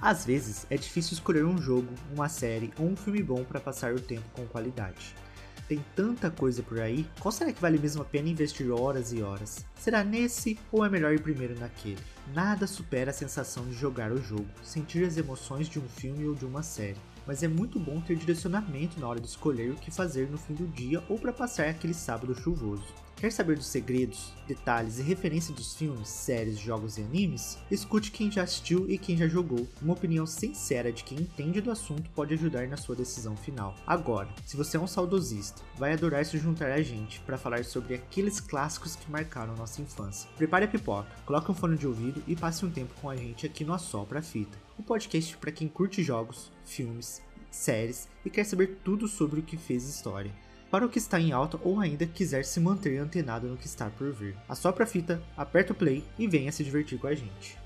Às vezes é difícil escolher um jogo, uma série ou um filme bom para passar o tempo com qualidade. Tem tanta coisa por aí, qual será que vale mesmo a pena investir horas e horas? Será nesse ou é melhor ir primeiro naquele? Nada supera a sensação de jogar o jogo, sentir as emoções de um filme ou de uma série mas é muito bom ter direcionamento na hora de escolher o que fazer no fim do dia ou para passar aquele sábado chuvoso. Quer saber dos segredos, detalhes e referência dos filmes, séries, jogos e animes? Escute quem já assistiu e quem já jogou. Uma opinião sincera de quem entende do assunto pode ajudar na sua decisão final. Agora, se você é um saudosista, vai adorar se juntar a gente para falar sobre aqueles clássicos que marcaram nossa infância. Prepare a pipoca, coloque um fone de ouvido e passe um tempo com a gente aqui no Assopra Fita, o um podcast para quem curte jogos, filmes, séries e quer saber tudo sobre o que fez história para o que está em alta ou ainda quiser se manter antenado no que está por vir. Assopra a fita, aperta o play e venha se divertir com a gente.